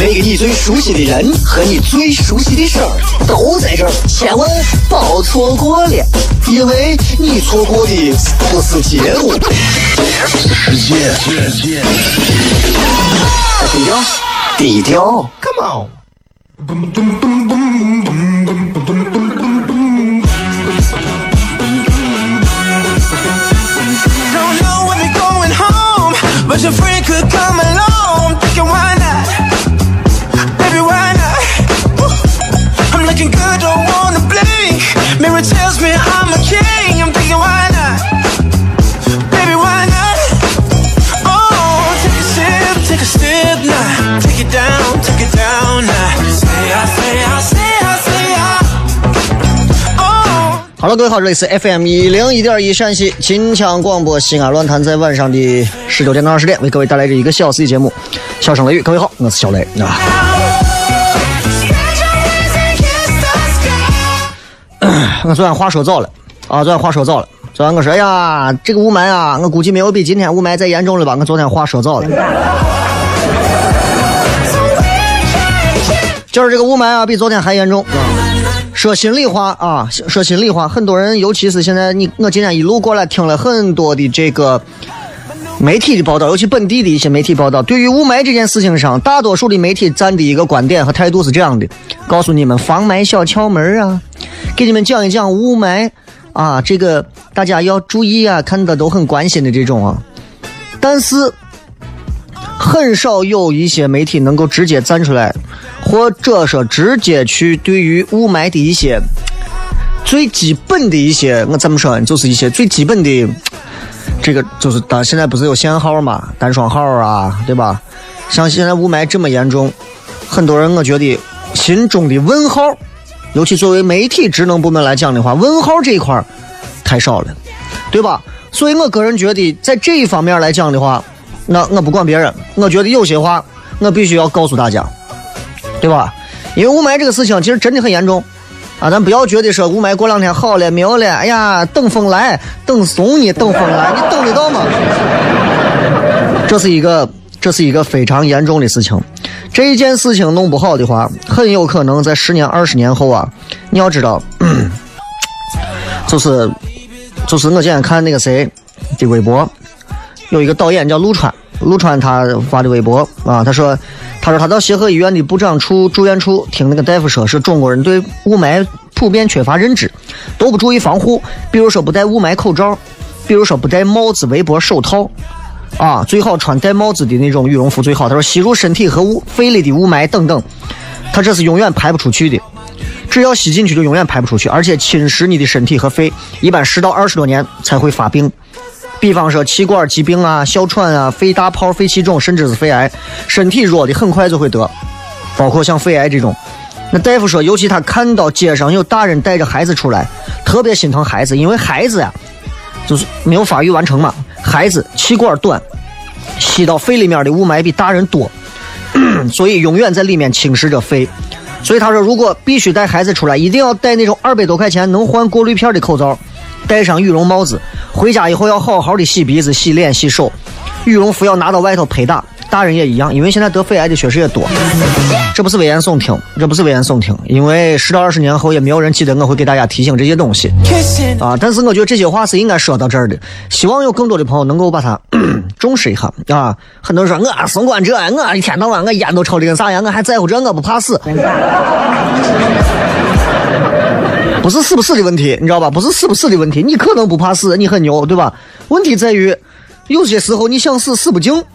那个你最熟悉的人和你最熟悉的事儿都在这儿，千万别错过了，因为你错过的不是节目，低调，低调，Come on。好了，各位好，这里是 FM 一零一点一陕西秦腔广播西安论坛，在晚上的十九点到二十点，为各位带来这一个小时的节目《笑声雷雨》。各位好，我是小雷啊。我昨天话说早了啊，昨天话说早了。昨天我说呀，这个雾霾啊，我估计没有比今天雾霾再严重了吧？我昨天话说早了。就是这个雾霾啊，比昨天还严重。说心里话啊，说心里话，很多人，尤其是现在你我今天一路过来听了很多的这个媒体的报道，尤其本地的一些媒体报道，对于雾霾这件事情上，大多数的媒体站的一个观点和态度是这样的：告诉你们防霾小窍门啊，给你们讲一讲雾霾啊，这个大家要注意啊，看的都很关心的这种啊。但是很少有一些媒体能够直接站出来。或者说，直接去对于雾霾的一些最基本的一些，我怎么说，就是一些最基本的，这个就是，当现在不是有限号嘛，单双号啊，对吧？像现在雾霾这么严重，很多人我觉得心中的问号，尤其作为媒体职能部门来讲的话，问号这一块太少了，对吧？所以我个人觉得，在这一方面来讲的话，那我不管别人，我觉得有些话我必须要告诉大家。对吧？因为雾霾这个事情其实真的很严重，啊，咱不要觉得说雾霾过两天好了没有了，哎呀，等风来，等怂你，等风来，你等得到吗？这是一个，这是一个非常严重的事情。这一件事情弄不好的话，很有可能在十年、二十年后啊，你要知道，就是，就是我今天看那个谁的微博，有一个导演叫陆川，陆川他发的微博啊，他说。他说他到协和医院的部长处住院处听那个大夫说，是中国人对雾霾普遍缺乏认知，都不注意防护，比如说不戴雾霾口罩，比如说不戴帽子、围脖、手套，啊，最好穿戴帽子的那种羽绒服最好。他说吸入身体和雾肺里的雾霾等等，他这是永远排不出去的，只要吸进去就永远排不出去，而且侵蚀你的身体和肺，一般十到二十多年才会发病。比方说气管疾病啊、哮喘啊、肺大泡、肺气肿，甚至是肺癌，身体弱的很快就会得，包括像肺癌这种。那大夫说，尤其他看到街上有大人带着孩子出来，特别心疼孩子，因为孩子呀，就是没有发育完成嘛，孩子气管短，吸到肺里面的雾霾比大人多，所以永远在里面侵蚀着肺。所以他说，如果必须带孩子出来，一定要带那种二百多块钱能换过滤片的口罩。戴上羽绒帽子，回家以后要好好的洗鼻子、洗脸、洗手。羽绒服要拿到外头拍打。大人也一样，因为现在得肺癌的确实也多。这不是危言耸听，这不是危言耸听，因为十到二十年后也没有人记得我会给大家提醒这些东西啊。但是我觉得这些话是应该说到这儿的，希望有更多的朋友能够把它 重视一下啊。很多人说我松管这，我一天到晚我烟都抽的跟啥样，我还在乎这，我不怕死。不是死不死的问题，你知道吧？不是死不死的问题，你可能不怕死，你很牛，对吧？问题在于，有些时候你想死死不精。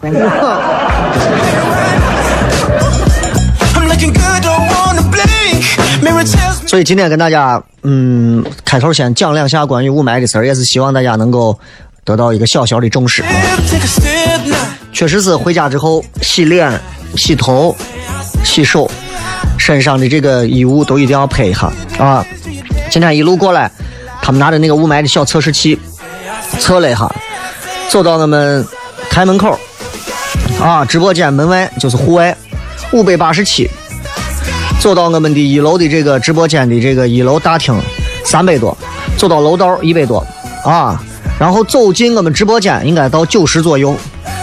所以今天跟大家，嗯，开头先讲两下关于雾霾的事儿，也是希望大家能够得到一个小小的重视。确实是回家之后洗脸、洗头、洗手，身上的这个衣物都一定要拍一下啊。今天一路过来。他们拿着那个雾霾的小测试器测了一下，走到我们台门口啊，直播间门外就是户外，五百八十七。走到我们的一楼的这个直播间的这个一楼大厅，三百多；走到楼道一百多，啊，然后走进我们直播间应该到九十左右，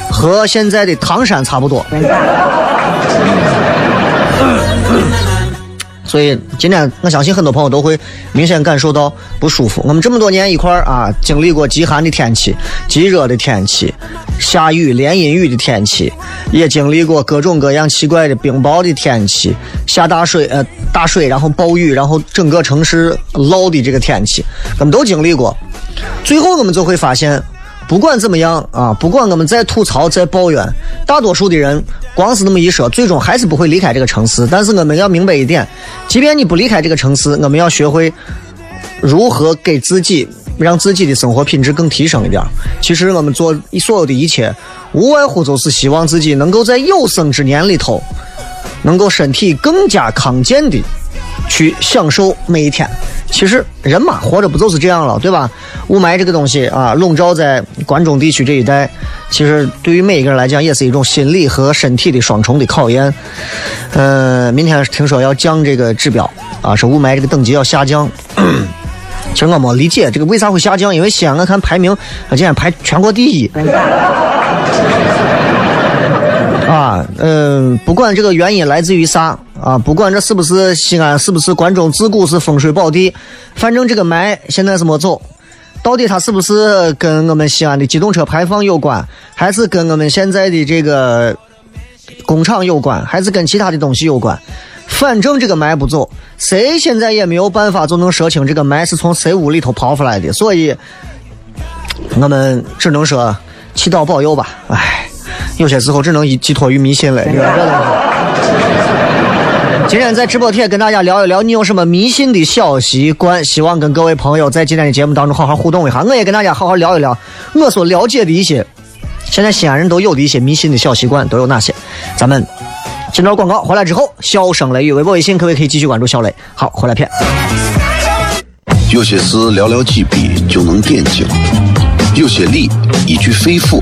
和现在的唐山差不多。所以今天我相信很多朋友都会明显感受到不舒服。我们这么多年一块儿啊，经历过极寒的天气、极热的天气、下雨连阴雨的天气，也经历过各种各样奇怪的冰雹的天气、下大水呃大水然后暴雨然后整个城市涝的这个天气，我们都经历过。最后我们就会发现。不管怎么样啊，不管我们再吐槽、再抱怨，大多数的人光是那么一说，最终还是不会离开这个城市。但是我们要明白一点，即便你不离开这个城市，我们要学会如何给自己让自己的生活品质更提升一点。其实我们做所有的一切，无外乎就是希望自己能够在有生之年里头，能够身体更加康健的去享受每一天。其实人嘛，活着不就是这样了，对吧？雾霾这个东西啊，笼罩在关中地区这一带，其实对于每一个人来讲，也是一种心理和身体的双重的考验。呃，明天听说要降这个指标啊，是雾霾这个等级要下降。其实我没理解这个为啥会下降，因为西安我看排名，今天排全国第一。啊，嗯，不管这个原因来自于啥啊，不管这是不是西安，是不是关中自古是风水宝地，反正这个霾现在是没走。到底它是不是跟我们西安的机动车排放有关，还是跟我们现在的这个工厂有关，还是跟其他的东西有关？反正这个霾不走，谁现在也没有办法就能说清这个霾是从谁屋里头跑出来的。所以，我们只能说祈祷保佑吧。唉。有些时候只能寄托于迷信了。今天在直播贴跟大家聊一聊，你有什么迷信的小习惯？希望跟各位朋友在今天的节目当中好好互动一下。我也跟大家好好聊一聊我所了解的一些现在西安人都有的一些迷信的小习惯都有哪些。咱们进段广告回来之后，笑声雷雨微博、微信各位可以继续关注小雷。好，回来片。有些事寥寥几笔就能点睛，有些理一句肺腑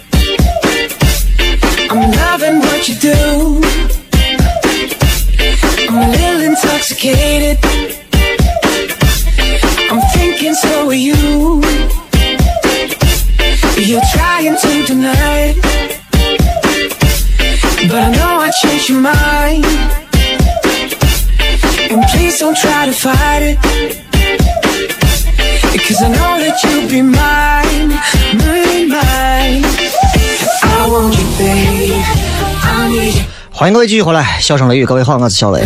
what you do. I'm a little intoxicated. 欢迎各位继续回来，笑声雷雨，各位好，我是小雷。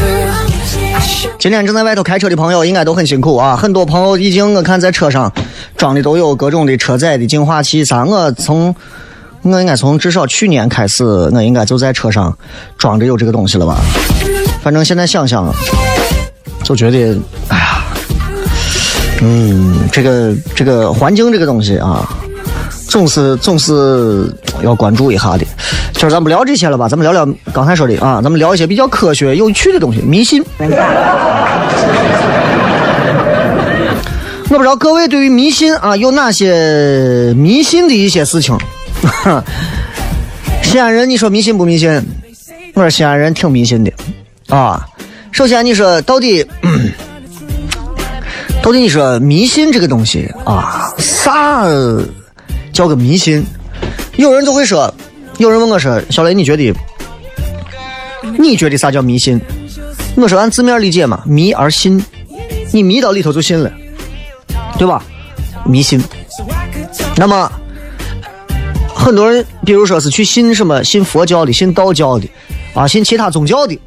今天正在外头开车的朋友应该都很辛苦啊，很多朋友已经我看在车上装的都有各种的车载的净化器啥，我从我应该从至少去年开始，我应该就在车上装着有这个东西了吧。反正现在想想，就觉得，哎呀，嗯，这个这个环境这个东西啊，总是总是要关注一下的。今儿咱不聊这些了吧，咱们聊聊刚才说的啊，咱们聊一些比较科学有趣的东西，迷信。我不知道各位对于迷信啊有哪些迷信的一些事情。西安人，你说迷信不迷信？我说西安人挺迷信的啊。首先，你说到底，到底你说迷信这个东西啊，啥叫个迷信？有人就会说，有人问我说：“小雷，你觉得？你觉得啥叫迷信？”我说按字面理解嘛，迷而信，你迷到里头就信了，对吧？迷信。那么很多人，比如说是去信什么，信佛教的，信道教的，啊，信其他宗教的，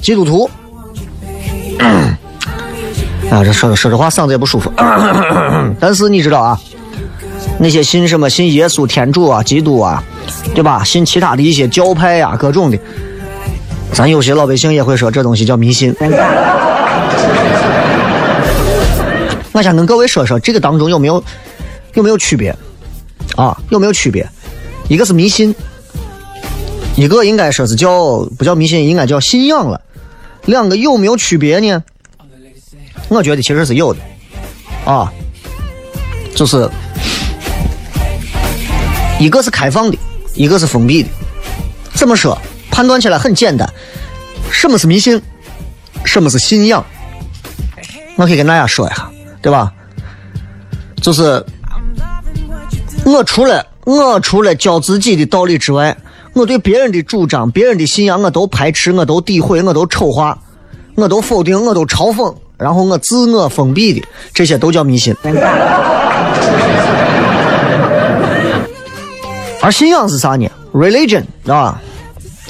基督徒。啊，这说说着话嗓子也不舒服。但是你知道啊，那些信什么信耶稣、天主啊、基督啊，对吧？信其他的一些教派呀，各种的。咱有些老百姓也会说这东西叫迷信。我想跟各位说说，这个当中有没有有没有区别啊？有没有区别？一个是迷信，一个应该说是叫不叫迷信，应该叫信仰了。两个有没有区别呢？我觉得其实是有的啊，就是一个是开放的，一个是封闭的。怎么说？判断起来很简单，什么是迷信，什么是信仰？我可以跟大家说一下，对吧？就是我除了我除了教自己的道理之外，我对别人的主张、别人的信仰，我都排斥，我都诋毁，我都丑化，我都否定，我都嘲讽，然后我自我封闭的，这些都叫迷信。而信仰是啥呢？Religion 啊。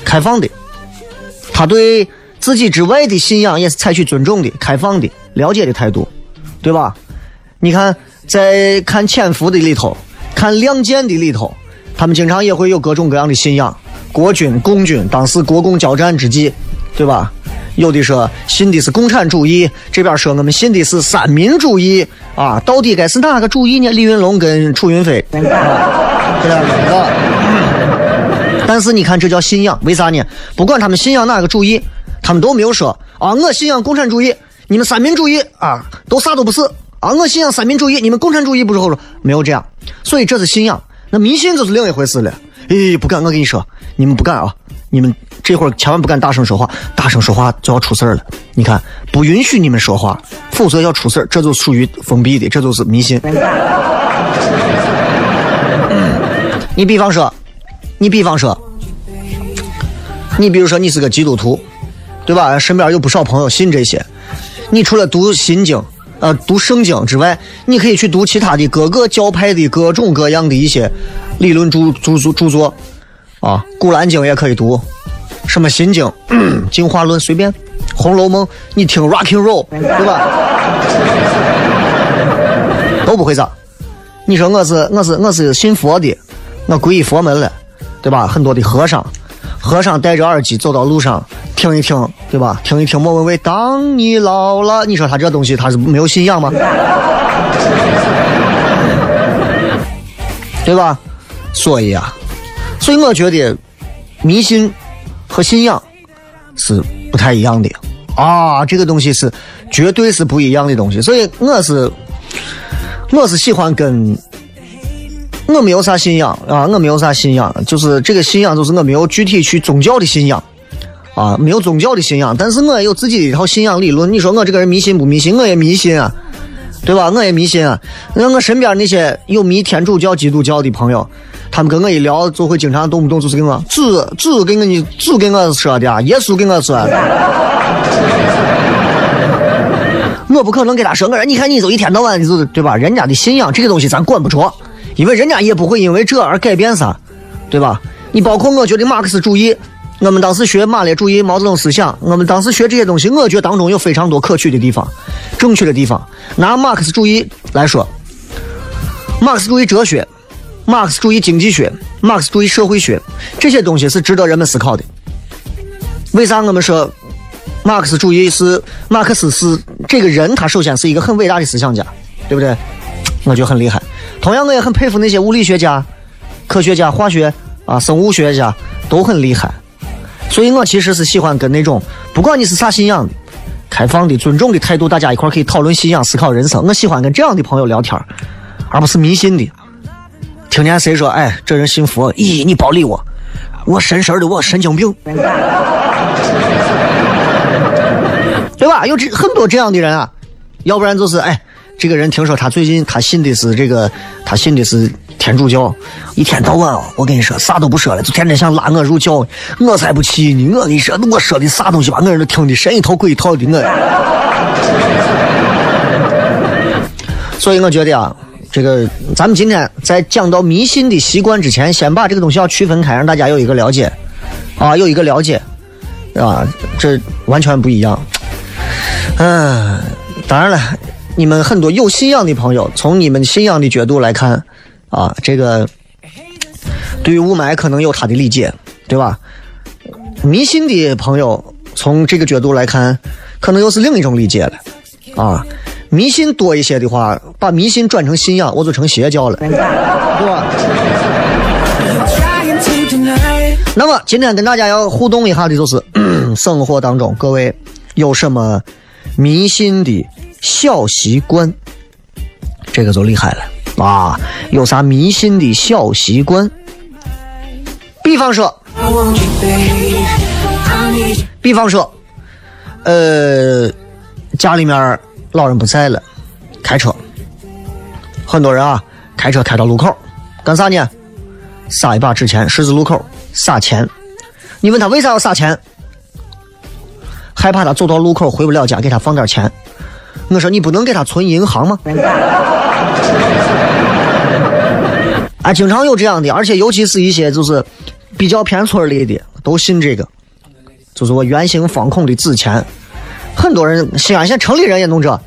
开放的，他对自己之外的信仰也是采取尊重的、开放的、了解的态度，对吧？你看，在看《潜伏》的里头，看《亮剑》的里头，他们经常也会有各种各样的信仰。国军、共军当时国共交战之际，对吧？有的说信的是共产主义，这边说我们信的是三民主义啊，到底该是哪个主义呢？李云龙跟楚云飞，这两个。但是你看，这叫信仰，为啥呢？不管他们信仰哪个主义，他们都没有说啊，我信仰共产主义，你们三民主义啊，都啥都不是啊。我信仰三民主义，你们共产主义不是后说没有这样，所以这是信仰。那迷信就是另一回事了。诶，不敢，我跟你说，你们不敢啊，你们这会儿千万不敢大声说话，大声说话就要出事儿了。你看，不允许你们说话，否则要出事儿，这就属于封闭的，这就是迷信。你比方说。你比方说，你比如说你是个基督徒，对吧？身边有不少朋友信这些。你除了读心经，呃，读圣经之外，你可以去读其他的各个教派的各种各样的一些理论著著著著作，啊，古兰经也可以读，什么心经、进化论随便，红楼梦你听 Rocking Roll，对吧？都不会咋。你说我是我是我是信佛的，我皈依佛门了。对吧？很多的和尚，和尚戴着耳机走到路上，听一听，对吧？听一听莫文蔚。当你老了，你说他这东西他是没有信仰吗？对吧？所以啊，所以我觉得迷信和信仰是不太一样的啊，这个东西是绝对是不一样的东西。所以我是我是喜欢跟。我没有啥信仰啊，我没有啥信仰，就是这个信仰，就是我没有具体去宗教的信仰啊，没有宗教的信仰，但是我也有自己的一套信仰理论。你说我这个人迷信不迷信？我也迷信啊，对吧？我也迷信啊。那我身边那些有迷天主教、基督教的朋友，他们跟我一聊，就会经常动不动就是跟我主主跟我你主跟我说的，耶稣跟我说的。我不可能给他说，我说你看你就一天到晚，就是对吧？人家的信仰这个东西咱管不着。因为人家也不会因为这而改变啥，对吧？你包括我觉得马克思主义，我们当时学马列主义、毛泽东思想，我们当时学这些东西，我觉得当中有非常多可取的地方，正确的地方。拿马克思主义来说，马克思主义哲学、马克思主义经济学、马克思主义社会学这些东西是值得人们思考的。为啥我们说马克思主义是马克思是这个人？他首先是一个很伟大的思想家，对不对？我觉得很厉害。同样，我也很佩服那些物理学家、科学家、化学啊、生物学家都很厉害。所以我其实是喜欢跟那种不管你是啥信仰的，开放的、尊重的态度，大家一块可以讨论信仰、思考人生。我喜欢跟这样的朋友聊天，而不是迷信的。听见谁说，哎，这人信佛，咦，你别理我，我神神的，我神经病，对吧？有这很多这样的人啊，要不然就是哎，这个人听说他最近他信的是这个，他信的是天主教，一天到晚啊，我跟你说啥都不说了，就天天想拉我入教，我才不去呢！我跟你说，我说的啥东西把我人都听的神一套鬼一套的，我。所以我觉得啊，这个咱们今天在讲到迷信的习惯之前，先把这个东西要区分开，让大家有一个了解，啊，有一个了解，啊，这完全不一样。嗯，当然了，你们很多有信仰的朋友，从你们信仰的角度来看，啊，这个对于雾霾可能有他的理解，对吧？迷信的朋友从这个角度来看，可能又是另一种理解了，啊，迷信多一些的话，把迷信转成信仰，我就成邪教了，对吧.那么今天跟大家要互动一下的就是 生活当中各位有什么迷信的小习惯，这个就厉害了啊！有啥迷信的小习惯？比方说，比方说，呃，家里面老人不在了，开车，很多人啊，开车开到路口，干啥呢？撒一把纸钱，十字路口撒钱。你问他为啥要撒钱？害怕他走到路口回不了家，给他放点钱。我说你不能给他存银行吗？啊，经常有这样的，而且尤其是一些就是比较偏村里的，都信这个。就是我圆形方孔的纸钱，很多人西安现在城里人也弄这，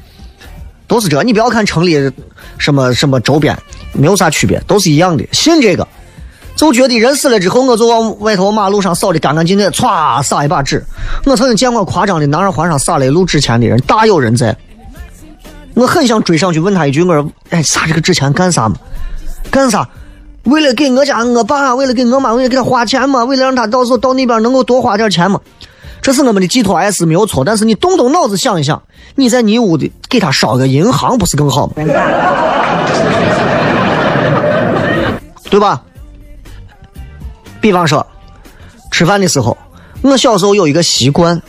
都是这。你不要看城里什么什么周边没有啥区别，都是一样的，信这个，就觉得人死了之后，我就往外头马路上扫的干干净净，歘撒一把纸。我曾经见过夸张的拿着环上撒了一路纸钱的人，大有人在。我很想追上去问他一句，我说：“哎，撒这个纸钱干啥嘛？干啥？为了给我家我爸，为了给我妈，为了给他花钱嘛？为了让他到时候到那边能够多花点钱嘛？这是我们的寄托，爱是没有错。但是你动动脑子想一想，你在你屋的给他烧个银行，不是更好吗？对吧？比方说，吃饭的时候，我小时候有一个习惯，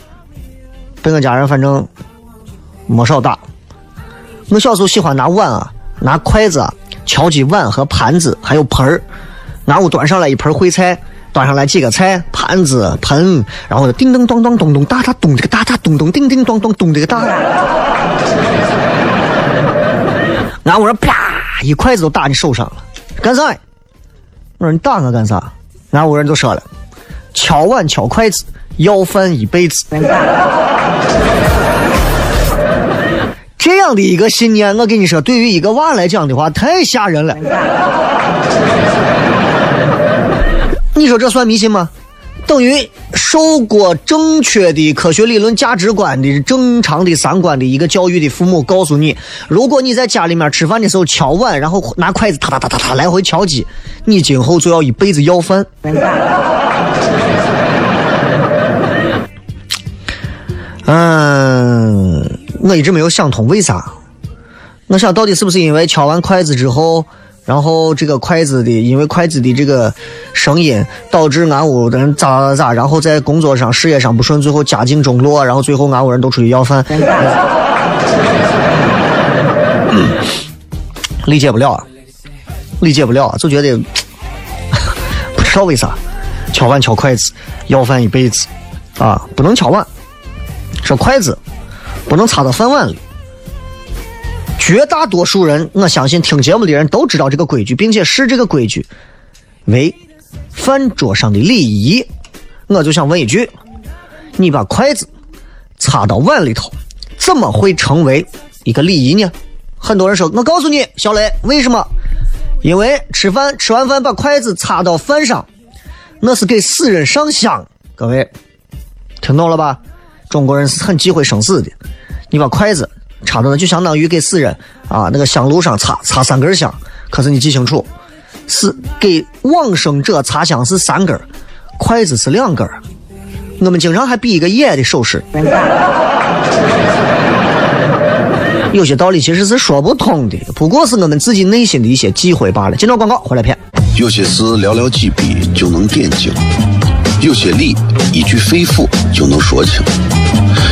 被我家人反正没少打。我小时候喜欢拿碗啊，拿筷子啊，敲击碗和盘子，还有盆儿。俺屋端上来一盆烩菜，端上来几个菜，盘子、盆，然后就叮叮咚咚咚咚哒哒咚这个哒哒咚咚叮叮咚咚咚这个哒。俺屋人啪一筷子都打你手上了，干啥？我说你打我干啥？俺屋人就说了，敲碗敲筷子，要饭一辈子。这样的一个信念，我跟你说，对于一个娃来讲的话，太吓人了。你说这算迷信吗？等于受过正确的科学理论价值观的正常的三观的一个教育的父母告诉你，如果你在家里面吃饭的时候敲碗，然后拿筷子哒哒哒哒哒来回敲击，你今后就要一辈子要饭。嗯，我一直没有想通为啥。我想到底是不是因为敲完筷子之后，然后这个筷子的，因为筷子的这个声音导致俺屋的人咋咋咋，然后在工作上、事业上不顺，最后家境中落，然后最后俺屋人都出去要饭。理解不了啊，理解不了，就觉得 不知道为啥敲碗敲筷子要饭一辈子啊，不能敲碗，说筷子不能插到饭碗里。绝大多数人，我相信听节目的人都知道这个规矩，并且视这个规矩为饭桌上的礼仪。我就想问一句：你把筷子插到碗里头，怎么会成为一个礼仪呢？很多人说，我告诉你，小雷，为什么？因为吃饭吃完饭把筷子插到饭上，那是给死人上香。各位，听懂了吧？中国人是很忌讳生死的。你把筷子插到那，就相当于给死人啊那个香炉上插插三根香。可是你记清楚，是给往生者插香是三根，筷子是两根。我们经常还比一个耶的手势。有些道理其实是说不通的，不过是我们自己内心的一些忌讳罢了。接着广告回来片。有些事寥寥几笔就能点睛，有些理一句肺腑就能说清，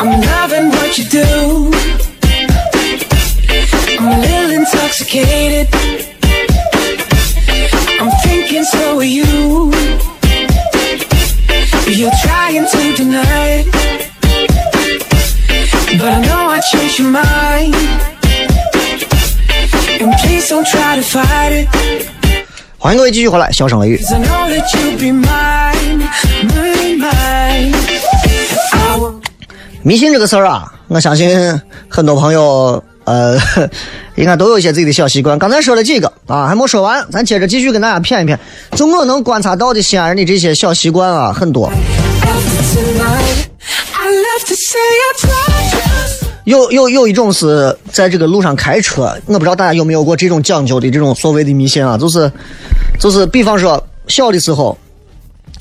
I'm loving what you do. I'm a little intoxicated. I'm thinking so are you. You're trying to deny it. But I know I changed your mind. And please don't try to fight it. 欢迎各位继续回来，笑声雷雨。 迷信这个事儿啊，我相信很多朋友呃，应该都有一些自己的小习惯。刚才说了几个啊，还没说完，咱接着继续跟大家谝一谝。就我能观察到的西安人的这些小习惯啊，很多。有有有一种是在这个路上开车，我不知道大家有没有过这种讲究的这种所谓的迷信啊，就是就是比方说小的时候，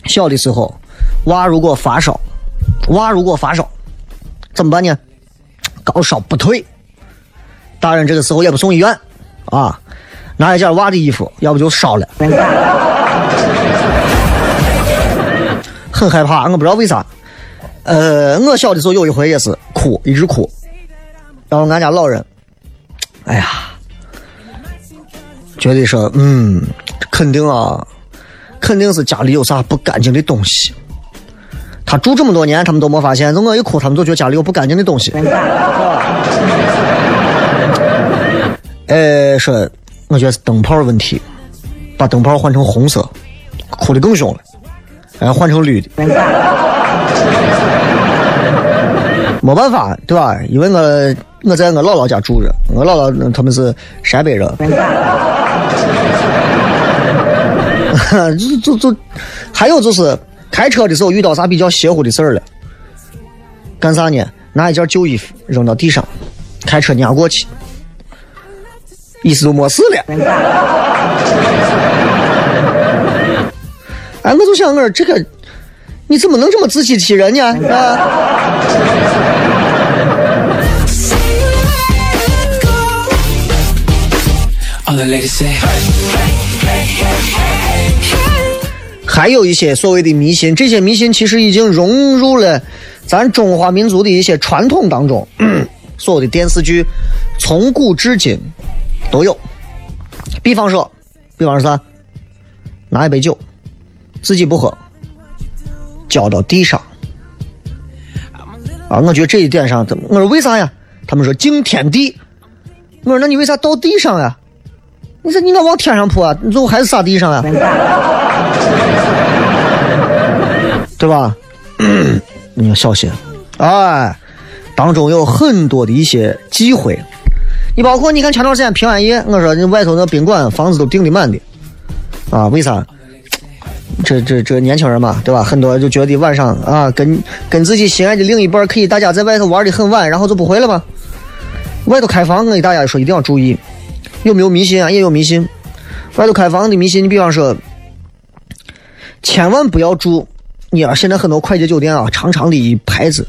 小的时候娃如果发烧，娃如果发烧怎么办呢？高烧不退，大人这个时候也不送医院啊，拿一件娃的衣服，要不就烧了，很害怕，我不知道为啥。呃，我小的时候有一回也是哭，一直哭，然后俺家老人，哎呀，觉得说，嗯，肯定啊，肯定是家里有啥不干净的东西。他住这么多年，他们都没发现，就我一哭，他们都觉得家里有不干净的东西。呃，说，我觉得是灯泡问题，把灯泡换成红色，哭的更凶了，然后换成绿的。没办法，对吧？因为我我在我姥姥家住着，我姥姥他们是陕北人，就就就，还有就是开车的时候遇到啥比较邪乎的事儿了，干啥呢？拿一件旧衣服扔到地上，开车碾过去，意思就没事了。哎，我就想我说这个，你怎么能这么自欺欺人呢？啊！All the ladies say, 还有一些所谓的迷信，这些迷信其实已经融入了咱中华民族的一些传统当中。所有的电视剧从古至今都有。比方说，比方说啥？拿一杯酒，自己不喝，浇到地上。啊，我觉得这一点上，怎么？我说为啥呀？他们说敬天地。我说那你为啥倒地上呀？你说你应该往天上泼啊，你最后还是撒地上呀？对吧？你要小心，哎，当中有很多的一些忌讳。你包括你看前段时间平安夜，我说你外头那宾馆房子都订的满的，啊，为啥？这这这年轻人嘛，对吧？很多就觉得晚上啊，跟跟自己心爱的另一半可以大家在外头玩的很晚，然后就不回了吗？外头开房，我给大家说一定要注意，有没有迷信啊？也有迷信。外头开房的迷信，你比方说，千万不要住你要现在很多快捷酒店啊，长长的一排子，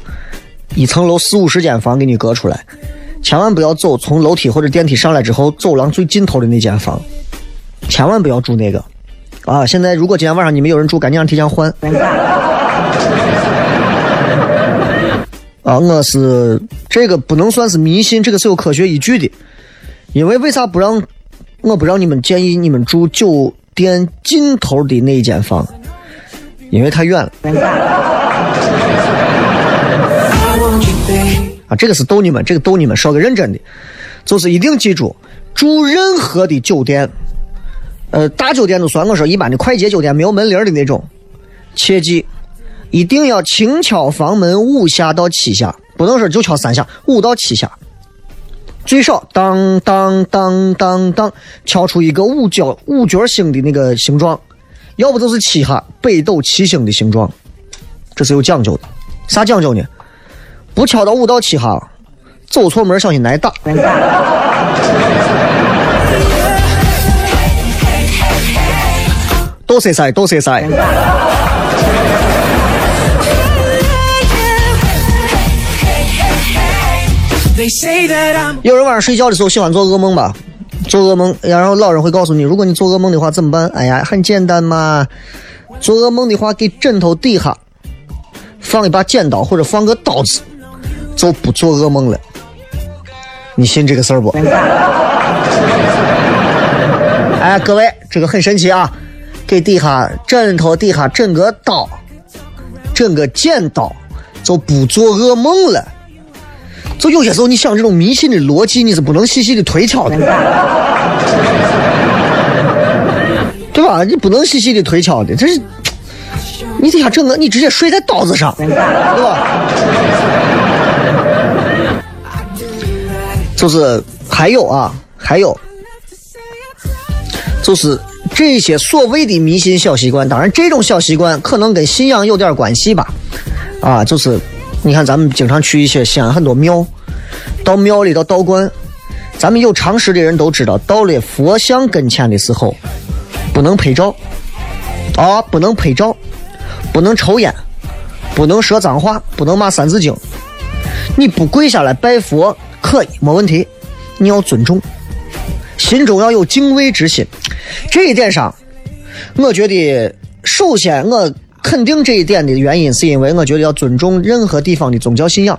一层楼四五十间房给你隔出来，千万不要走从楼梯或者电梯上来之后走廊最尽头的那间房，千万不要住那个。啊，现在如果今天晚上你们有人住，赶紧让提前换。啊，我是这个不能算是迷信，这个是有科学依据的。因为为啥不让我不让你们建议你们住酒店尽头的那一间房？因为太远了。啊，这个是逗你们，这个逗你们，说个认真的，就是一定记住，住任何的酒店，呃，大酒店都算我说一般的快捷酒店没有门铃的那种，切记一定要轻敲房门五下到七下，不能说就敲三下，五到七下，最少当当当当当敲出一个五角五角星的那个形状，要不就是七哈北斗七星的形状，这是有讲究的。啥讲究呢？不敲到五到七哈，走错门小心挨打。都谁塞，都谁塞。I'm 有人晚上睡觉的时候喜欢做噩梦吧？做噩梦，然后老人会告诉你，如果你做噩梦的话怎么办？哎呀，很简单嘛，做噩梦的话，给枕头底下放一把剪刀或者放个刀子，就不做噩梦了。你信这个事儿不？哎，各位，这个很神奇啊！给底下枕头底下整个刀，整个剪刀，就不做噩梦了。就有些时候，你想这种迷信的逻辑，你是不能细细的推敲的，对吧？你不能细细的推敲的，这是你底下整个，你直接睡在刀子上，对吧？就是还有啊，还有，就是这些所谓的迷信小习惯，当然这种小习惯可能跟信仰有点关系吧，啊，就是你看咱们经常去一些西安很多庙，到庙里到道观，咱们有常识的人都知道，到了佛像跟前的时候，不能拍照，啊，不能拍照，不能抽烟，不能说脏话，不能骂三字经，你不跪下来拜佛可以没问题，你要尊重，心中要有敬畏之心。这一点上，我觉得首先我肯定这一点的原因，是因为我觉得要尊重任何地方的宗教信仰，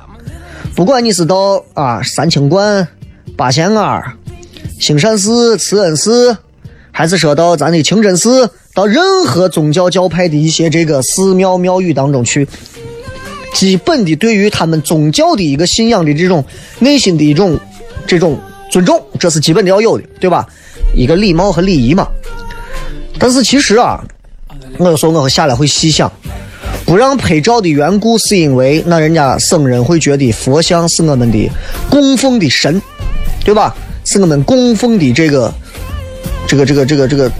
不管你是到啊三清观、八仙庵、兴善寺、慈恩寺，还是说到咱的清真寺，到任何宗教教派的一些这个寺庙庙宇当中去，基本的对于他们宗教的一个信仰的这种内心的一种这种尊重，这是基本的要有的，对吧？一个礼貌和礼仪嘛。但是其实啊，我有时候我会下来会细想，不让拍照的缘故是因为那人家僧人会觉得佛像是我们的供奉的神，对吧？是我们供奉的这个这个这个这个这个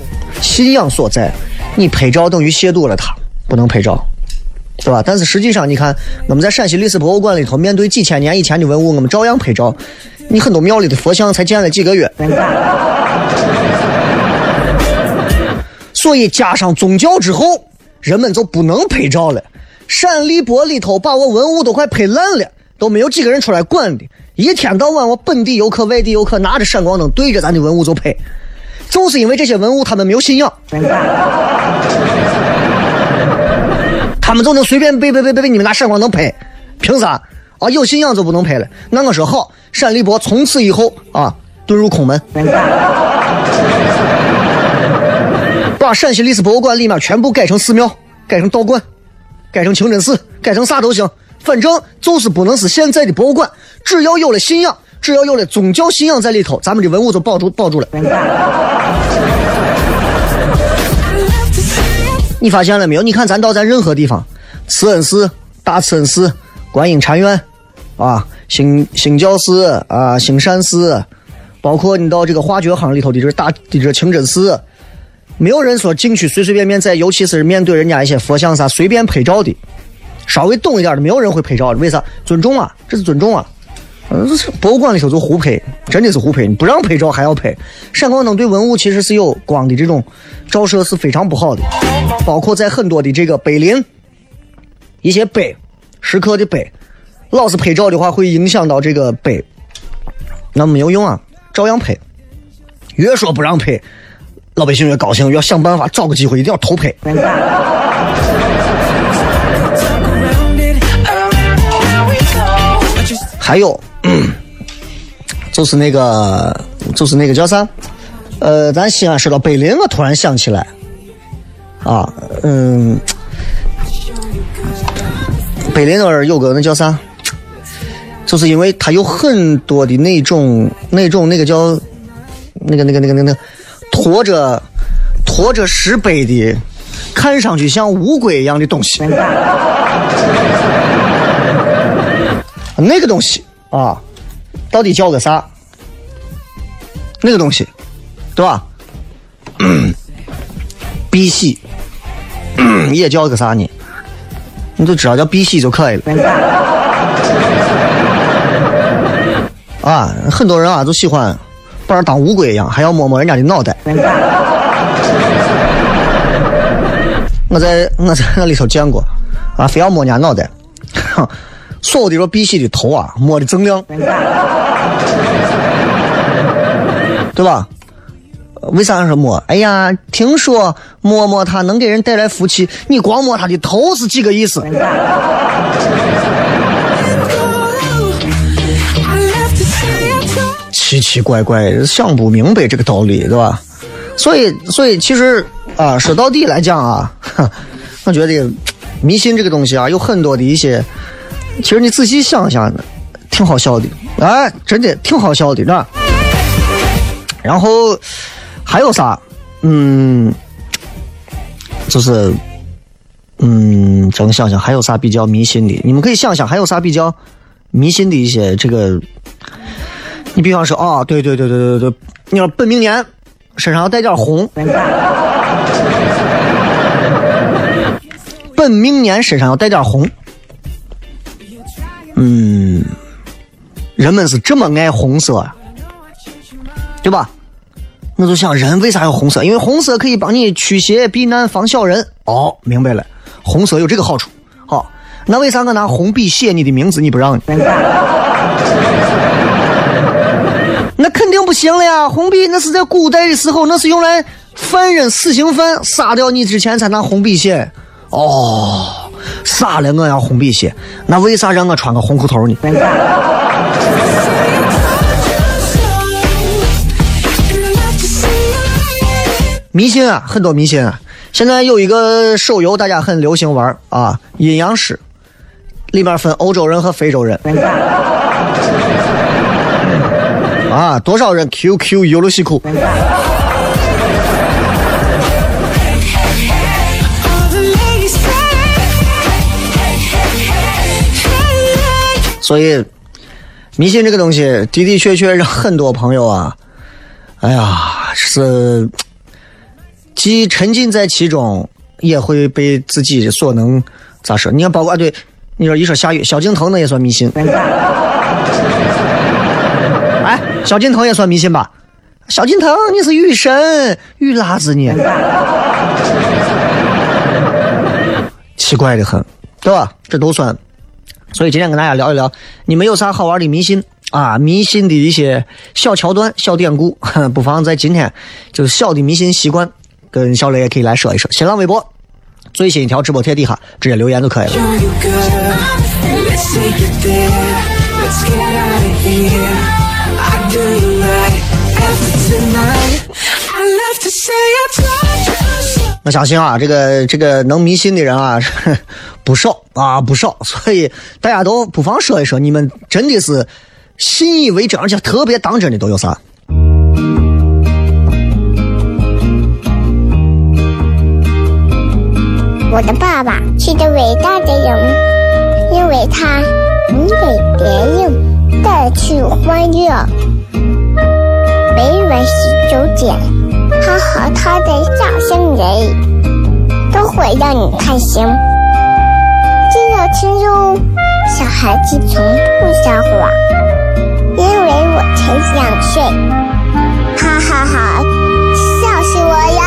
信仰所在。你拍照等于亵渎了它，不能拍照。对吧？但是实际上，你看我们在陕西历史博物馆里头，面对几千年以前的文物，我们照样拍照。你很多庙里的佛像才建了几个月，所以加上宗教之后，人们就不能拍照了。陕历博里头把我文物都快拍烂了，都没有几个人出来管的。一天到晚，我本地游客、外地游客拿着闪光灯对着咱的文物就拍，就是因为这些文物他们没有信仰。他们就能随便被被被被你们拿闪光灯拍，凭啥？啊，有信仰就不能拍了？那我说好，陕历博从此以后啊，遁入空门，把陕西历史博物馆里面全部改成寺庙，改成道观，改成清真寺，改成啥都行，反正就是不能是现在的博物馆。只要有了信仰，只要有了宗教信仰在里头，咱们的文物就保住保住了。你发现了没有？你看咱到咱任何地方，慈恩寺、大慈恩寺、观音禅院，啊，兴兴教寺啊，兴善寺，包括你到这个化学行里头的这大的这清真寺，没有人说进去随随便便在，尤其是面对人家一些佛像啥随便拍照的，稍微懂一点的，没有人会拍照的，为啥？尊重啊，这是尊重啊。嗯，这是博物馆里头就胡拍，真的是胡拍，你不让拍照还要拍。闪光灯对文物其实是有光的这种照射是非常不好的，包括在很多的这个碑林，一些碑，石刻的碑，老是拍照的话会影响到这个碑，那没有用啊，照样拍。越说不让拍，老百姓越高兴，越想办法找个机会一定要偷拍。还有，就是那个，就是那个叫啥？呃，咱西安说到碑林，我突然想起来，啊，嗯，碑林那儿有个那叫啥？就是因为它有很多的那种那种那个叫那个那个那个那个那个驮着驮着石碑的，看上去像乌龟一样的东西。那个东西啊，到底叫个啥？那个东西，对吧？碧玺，也叫个啥呢？你就知道叫碧玺就可以了。啊，很多人啊都喜欢把人当乌龟一样，还要摸摸人家的脑袋。我在我在那里头见过，啊，非要摸人家脑袋。哼 所有的说必须的头啊，摸的锃亮，对吧？为啥说摸？哎呀，听说摸摸它能给人带来福气，你光摸它的头是几个意思？奇奇怪怪，想不明白这个道理，对吧？所以，所以其实啊，说到底来讲啊，哼 我觉得迷信这个东西啊，有很多的一些，其实你仔细想想，挺好笑的，哎，真的挺好笑的，是吧？然后还有啥？嗯，就是，嗯，咱们想想还有啥比较迷信的？你们可以想想还有啥比较迷信的一些这个。你比方说啊，对对对对对对，你要本命 年身上要带点红，本命年身上要带点红，嗯，人们是这么爱红色呀，对吧？我就想，人为啥要红色？因为红色可以帮你驱邪避难防小人。哦，明白了，红色有这个好处。好，那为啥我拿红笔写你的名字你不让呢？肯定不行了呀！红笔那是在古代的时候，那是用来犯人死刑犯杀掉你之前才拿红笔写。哦，杀了我要红笔写，那为啥让我穿个红裤头呢？迷信啊，很多迷信啊。现在有一个手游，大家很流行玩啊，阴阳师，里面分欧洲人和非洲人。啊，多少人 QQ 游乐西库？所以，迷信这个东西的的确确让很多朋友啊，哎呀，是既沉浸在其中，也会被自己所能咋说？你看，包括啊，对，你说一说下雨，萧敬腾那也算迷信。萧敬腾也算迷信吧？萧敬腾，你是雨神，雨辣子你，奇怪的很，对吧？这都算。所以今天跟大家聊一聊，你们有啥好玩的迷信啊？迷信的一些小桥段、小典故，不妨在今天就是小的迷信习惯，跟小雷也可以来说一说。新浪微博最新一条直播贴底下直接留言就可以了。show you good. 我相信啊，这个这个能迷信的人啊不少啊不少，所以大家都不妨说一说，你们真的是信以为真，而且特别当真的都有啥？我的爸爸是个伟大的人，因为他能给别人带去欢乐。维园洗手间，他和他的笑声人，都会让你开心。记得记住，小孩子从不撒谎，因为我才两岁。哈哈哈，笑死我呀！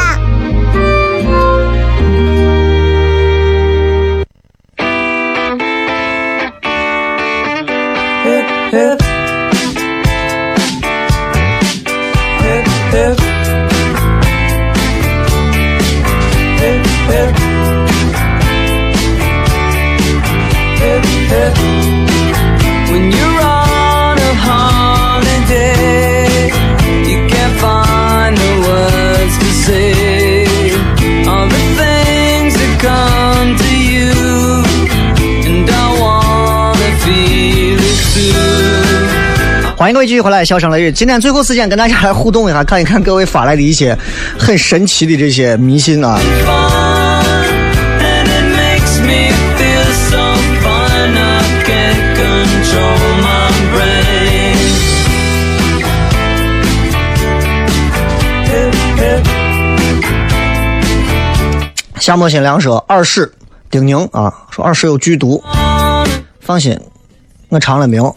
lips 各位继续回来小声了雨今天最后时间跟大家来互动一下看一看各位发来的一些很神奇的这些迷信啊。夏末新凉说耳屎丁宁啊说耳屎有剧毒。放心我尝了没有？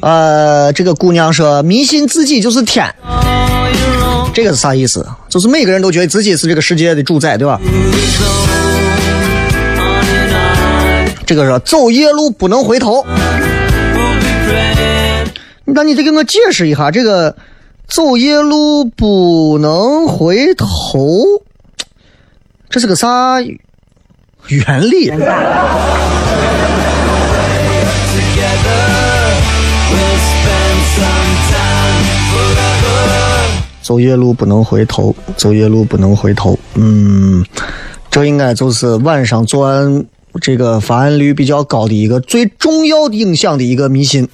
呃，这个姑娘说迷信自己就是天，这个是啥意思？就是每个人都觉得自己是这个世界的主宰，对吧？这个说走夜路不能回头，那你得给我解释一下这个走夜路不能回头，这是个啥原理？走夜路不能回头，走夜路不能回头。嗯，这应该就是晚上作案这个发案率比较高的一个最重要的影响的一个迷信。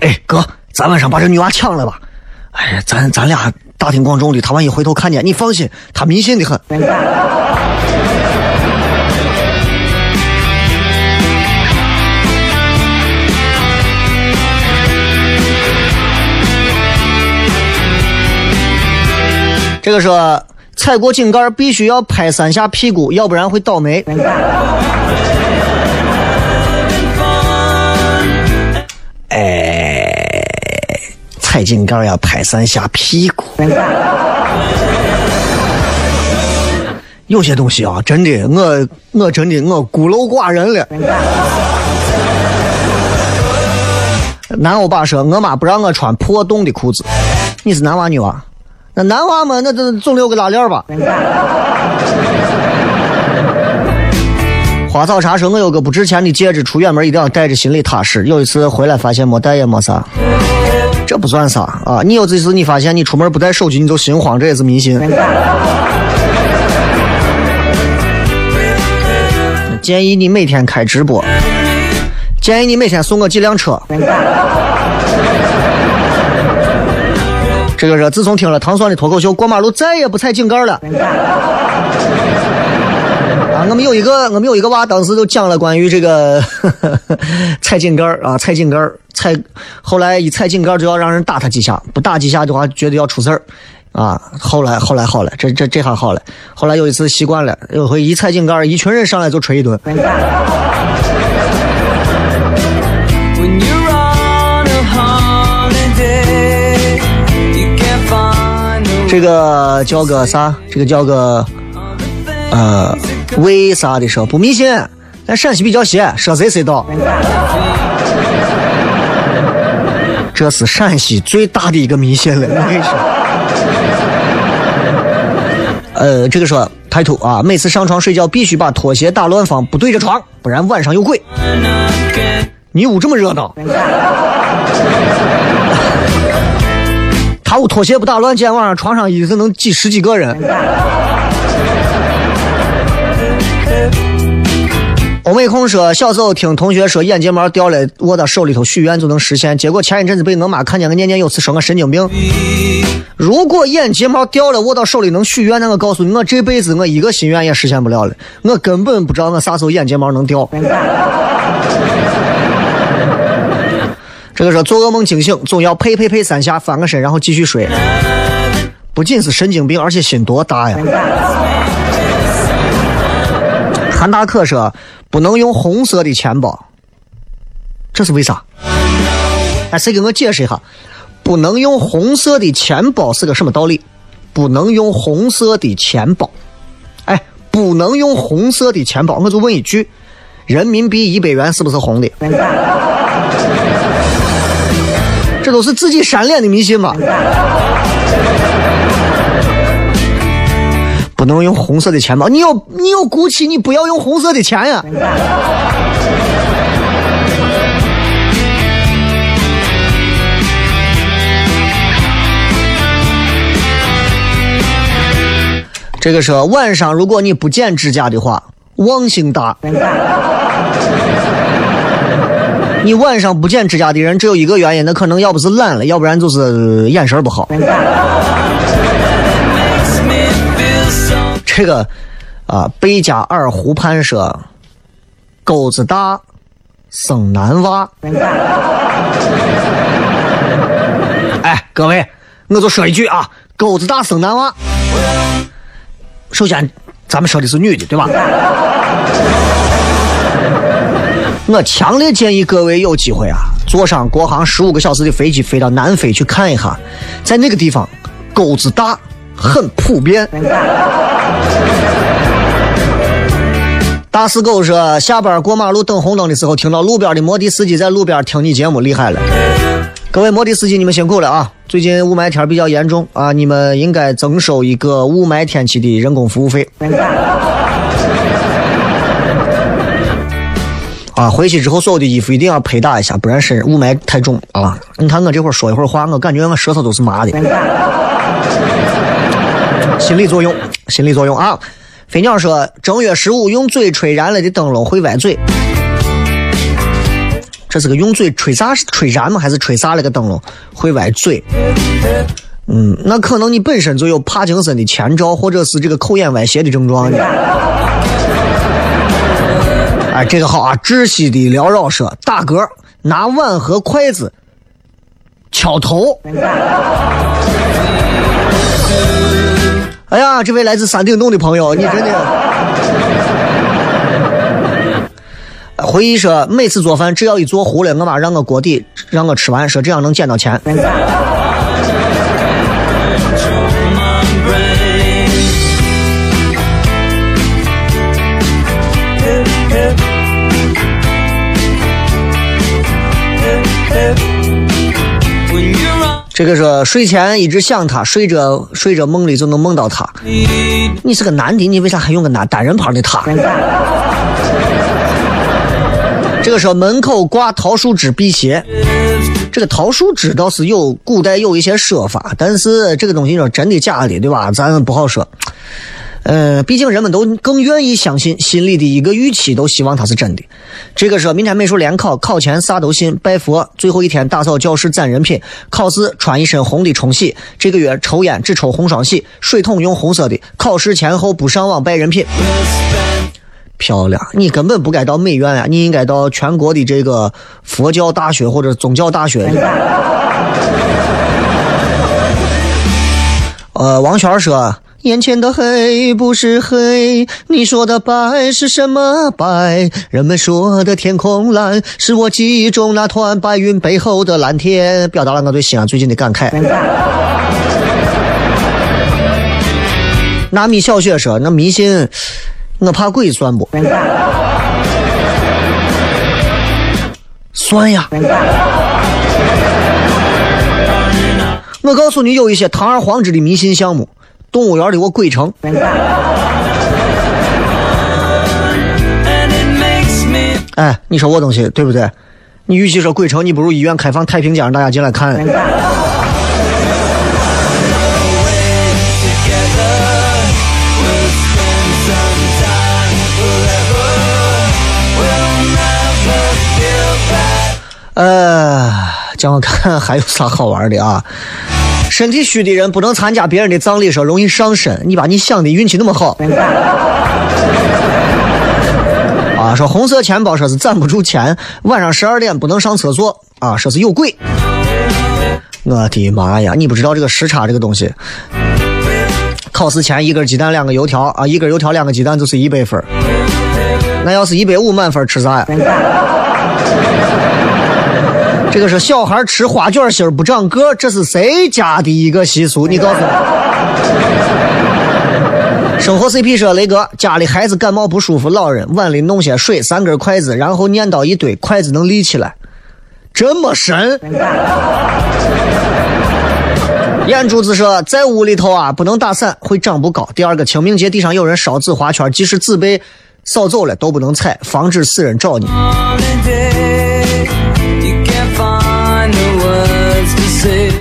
哎，哥，咱晚上把这女娃抢了吧？哎呀，咱咱俩大庭广众的，她万一回头看见，你放心，她迷信的很。这个说踩过井盖必须要拍三下屁股，要不然会倒霉。哎，踩井盖要拍三下屁股。有些东西啊，真的，我我真的我孤陋寡人了。男欧巴说：“我妈不让我穿破洞的裤子。”你是男娃女娃？那男娃嘛，那这总得有个拉链吧？花草茶说：“我有个不值钱的戒指，出远门一定要带着，心里踏实。有一次回来发现没带也没啥，这不算啥啊！你有这次你发现你出门不带手机，你就心慌，这也是迷信。建议你每天开直播，建议你每天送我几辆车。这个是自从听了糖蒜的脱口秀，过马路再也不踩井盖了。啊，我们有一个，我们有一个娃，当时就讲了关于这个 踩井盖啊，踩井盖，踩，后来一踩井盖就要让人打他几下，不打几下的话，觉得要出事儿。啊，后来后来好了，这这这下好了。后来有一次习惯了，有回一踩井盖，一群人上来就捶一顿。这个叫个啥？这个叫个呃，为啥的说不迷信？咱陕西比较邪，说谁谁到。这是陕西最大的一个迷信了，我跟你说。呃，这个说太土啊！每次上床睡觉必须把拖鞋打乱放，不对着床，不然晚上有鬼。你屋这么热闹，他屋拖鞋不打乱，今天晚上床上一次能挤十几个人。欧美控说，小时候听同学说眼睫毛掉了，握到手里头许愿就能实现。结果前一阵子被我妈看见，我念念有词说我神经病。如果眼睫毛掉了，握到手里能许愿，那我告诉你，我这辈子我一个心愿也实现不了了。我根本不知道我啥时候眼睫毛能掉。这个说做噩梦惊醒，总要呸呸呸三下，翻个身，然后继续睡。不仅是神经病，而且心多大呀！韩大可说不能用红色的钱包，这是为啥？哎，谁给我解释一下？不能用红色的钱包是个什么道理？不能用红色的钱包，哎，不能用红色的钱包。我就问一句：人民币一百元是不是红的？这都是自己扇脸的迷信嘛？不能用红色的钱包，你有你有骨气，你不要用红色的钱呀。这个说晚上如果你不剪指甲的话，忘性大。你晚上不剪指甲的人只有一个原因，那可能要不是懒了，要不然就是眼神不好。这个啊，贝加尔湖畔说，钩子大，生男娃。哎，各位，我就说一句啊，钩子大生男娃。首先，咱们说的是女的，对吧？我强烈建议各位有机会啊，坐上国航十五个小时的飞机飞到南非去看一下，在那个地方，沟子大很普遍。大四狗说，下班过马路等红灯的时候，听到路边的摩的司机在路边听你节目，厉害了。各位摩的司机，你们辛苦了啊！最近雾霾天比较严重啊，你们应该增收一个雾霾天气的人工服务费。啊，回去之后所有的衣服一定要拍打一下，不然身雾霾太重啊！你看我这会儿说一会儿话，我感觉我舌头都是麻的。心理作用，心理作用啊！飞鸟说，正月十五用嘴吹燃了的灯笼会歪嘴。这是个用嘴吹啥？吹燃吗？还是吹啥了个灯笼会歪嘴？嗯，那可能你本身就有帕金森的前兆，或者是这个口眼歪斜的症状呢。这个好啊！窒息的缭绕说，打嗝拿碗和筷子敲头。哎呀，这位来自山顶洞的朋友，你真的。回忆说，每次做饭只要一做糊了，我妈让我锅底让我吃完，说这样能捡到钱。这个说睡前一直想他，睡着睡着梦里就能梦到他。你是个男的，你为啥还用个男单人旁的他？这个说门口挂桃树枝辟邪，这个桃树枝倒是有古代有一些说法，但是这个东西说真的假的，对吧？咱不好说。呃，毕竟人们都更愿意相信心里的一个预期，都希望它是真的。这个说明天美术联考，考前啥都信，拜佛，最后一天打扫教室攒人品，考试穿一身红的冲洗。这个月抽烟只抽红双喜，水桶用红色的。考试前后不上网拜人品。漂亮，你根本不该到美院啊，你应该到全国的这个佛教大学或者宗教大学。呃，王璇说：“眼前的黑不是黑，你说的白是什么白？人们说的天空蓝，是我记忆中那团白云背后的蓝天。”表达了我对西安最近的感慨。纳米小雪说：“那迷信。”我怕鬼算不？算呀！我告诉你，有一些堂而皇之的迷信项目，动物园里我鬼城。哎，你说我东西对不对？你与其说鬼城，你不如医院开放太平间，让大家进来看。呃，叫我看还有啥好玩的啊？身体虚的人不能参加别人的葬礼，说容易上身。你把你想的运气那么好。啊，说红色钱包说是攒不住钱，晚上十二点不能上厕所啊，说是有鬼。我的妈呀，你不知道这个时差这个东西。考试前一根鸡蛋两个油条啊，一根油条两个鸡蛋就是一百分。那要是一百五满分吃啥呀？这个是小孩吃花卷心不长个，这是谁家的一个习俗？你告诉我。生活 CP 说雷哥，家里孩子感冒不舒服，老人碗里弄些水，三根筷子，然后念叨一堆，筷子能立起来，这么神？眼珠子说，在屋里头啊，不能打伞，会长不高。第二个，清明节地上有人烧纸花圈，即使纸被扫走了，都不能踩，防止死人找你。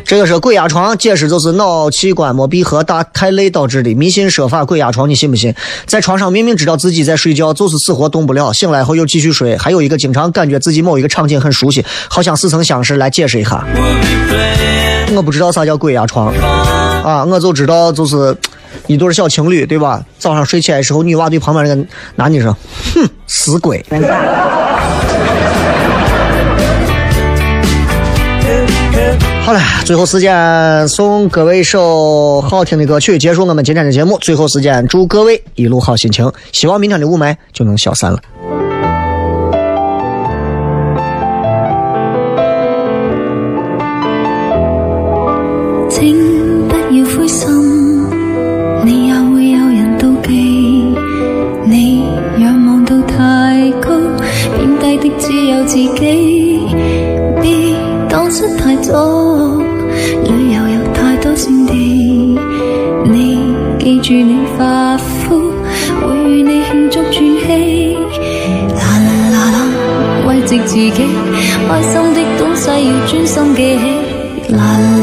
这个是鬼压床，解释就是脑器官没闭合大太累导致的。迷信说法，鬼压床，你信不信？在床上明明知道自己在睡觉，就是死活动不了，醒来后又继续睡。还有一个经常感觉自己某一个场景很熟悉，好像似曾相识。来解释一下，我不知道啥叫鬼压床啊，我就知道就是一对小情侣，对吧？早上睡起来的时候，女娃对旁边那个男的说：“哼，死鬼。”好了，最后时间送各位一首好听的歌曲，结束我们今天的节目。最后时间祝各位一路好心情，希望明天的雾霾就能消散了。开心的东西要专心记起。